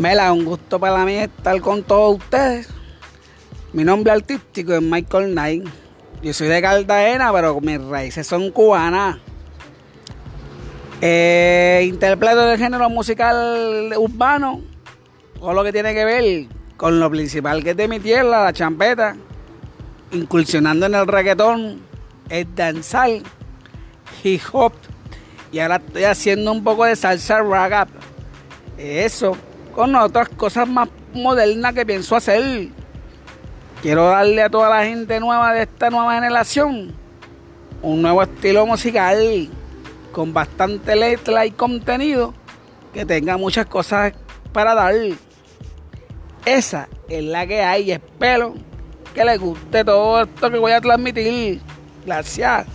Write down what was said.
Mela, un gusto para mí estar con todos ustedes. Mi nombre artístico es Michael Knight. Yo soy de Cartagena, pero mis raíces son cubanas. Eh, interpreto el género musical urbano, todo lo que tiene que ver con lo principal que es de mi tierra, la champeta, incursionando en el reggaetón, el danzar, hip hop, y ahora estoy haciendo un poco de salsa rap. Eso, con otras cosas más modernas que pienso hacer. Quiero darle a toda la gente nueva de esta nueva generación un nuevo estilo musical con bastante letra y contenido que tenga muchas cosas para dar. Esa es la que hay y espero que les guste todo esto que voy a transmitir. Gracias.